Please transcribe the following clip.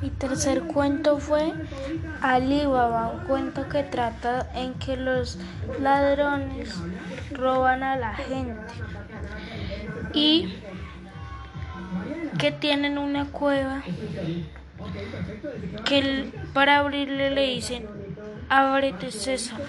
Mi tercer cuento fue Alibaba, un cuento que trata en que los ladrones roban a la gente y que tienen una cueva que para abrirle le dicen ábrete sésamo.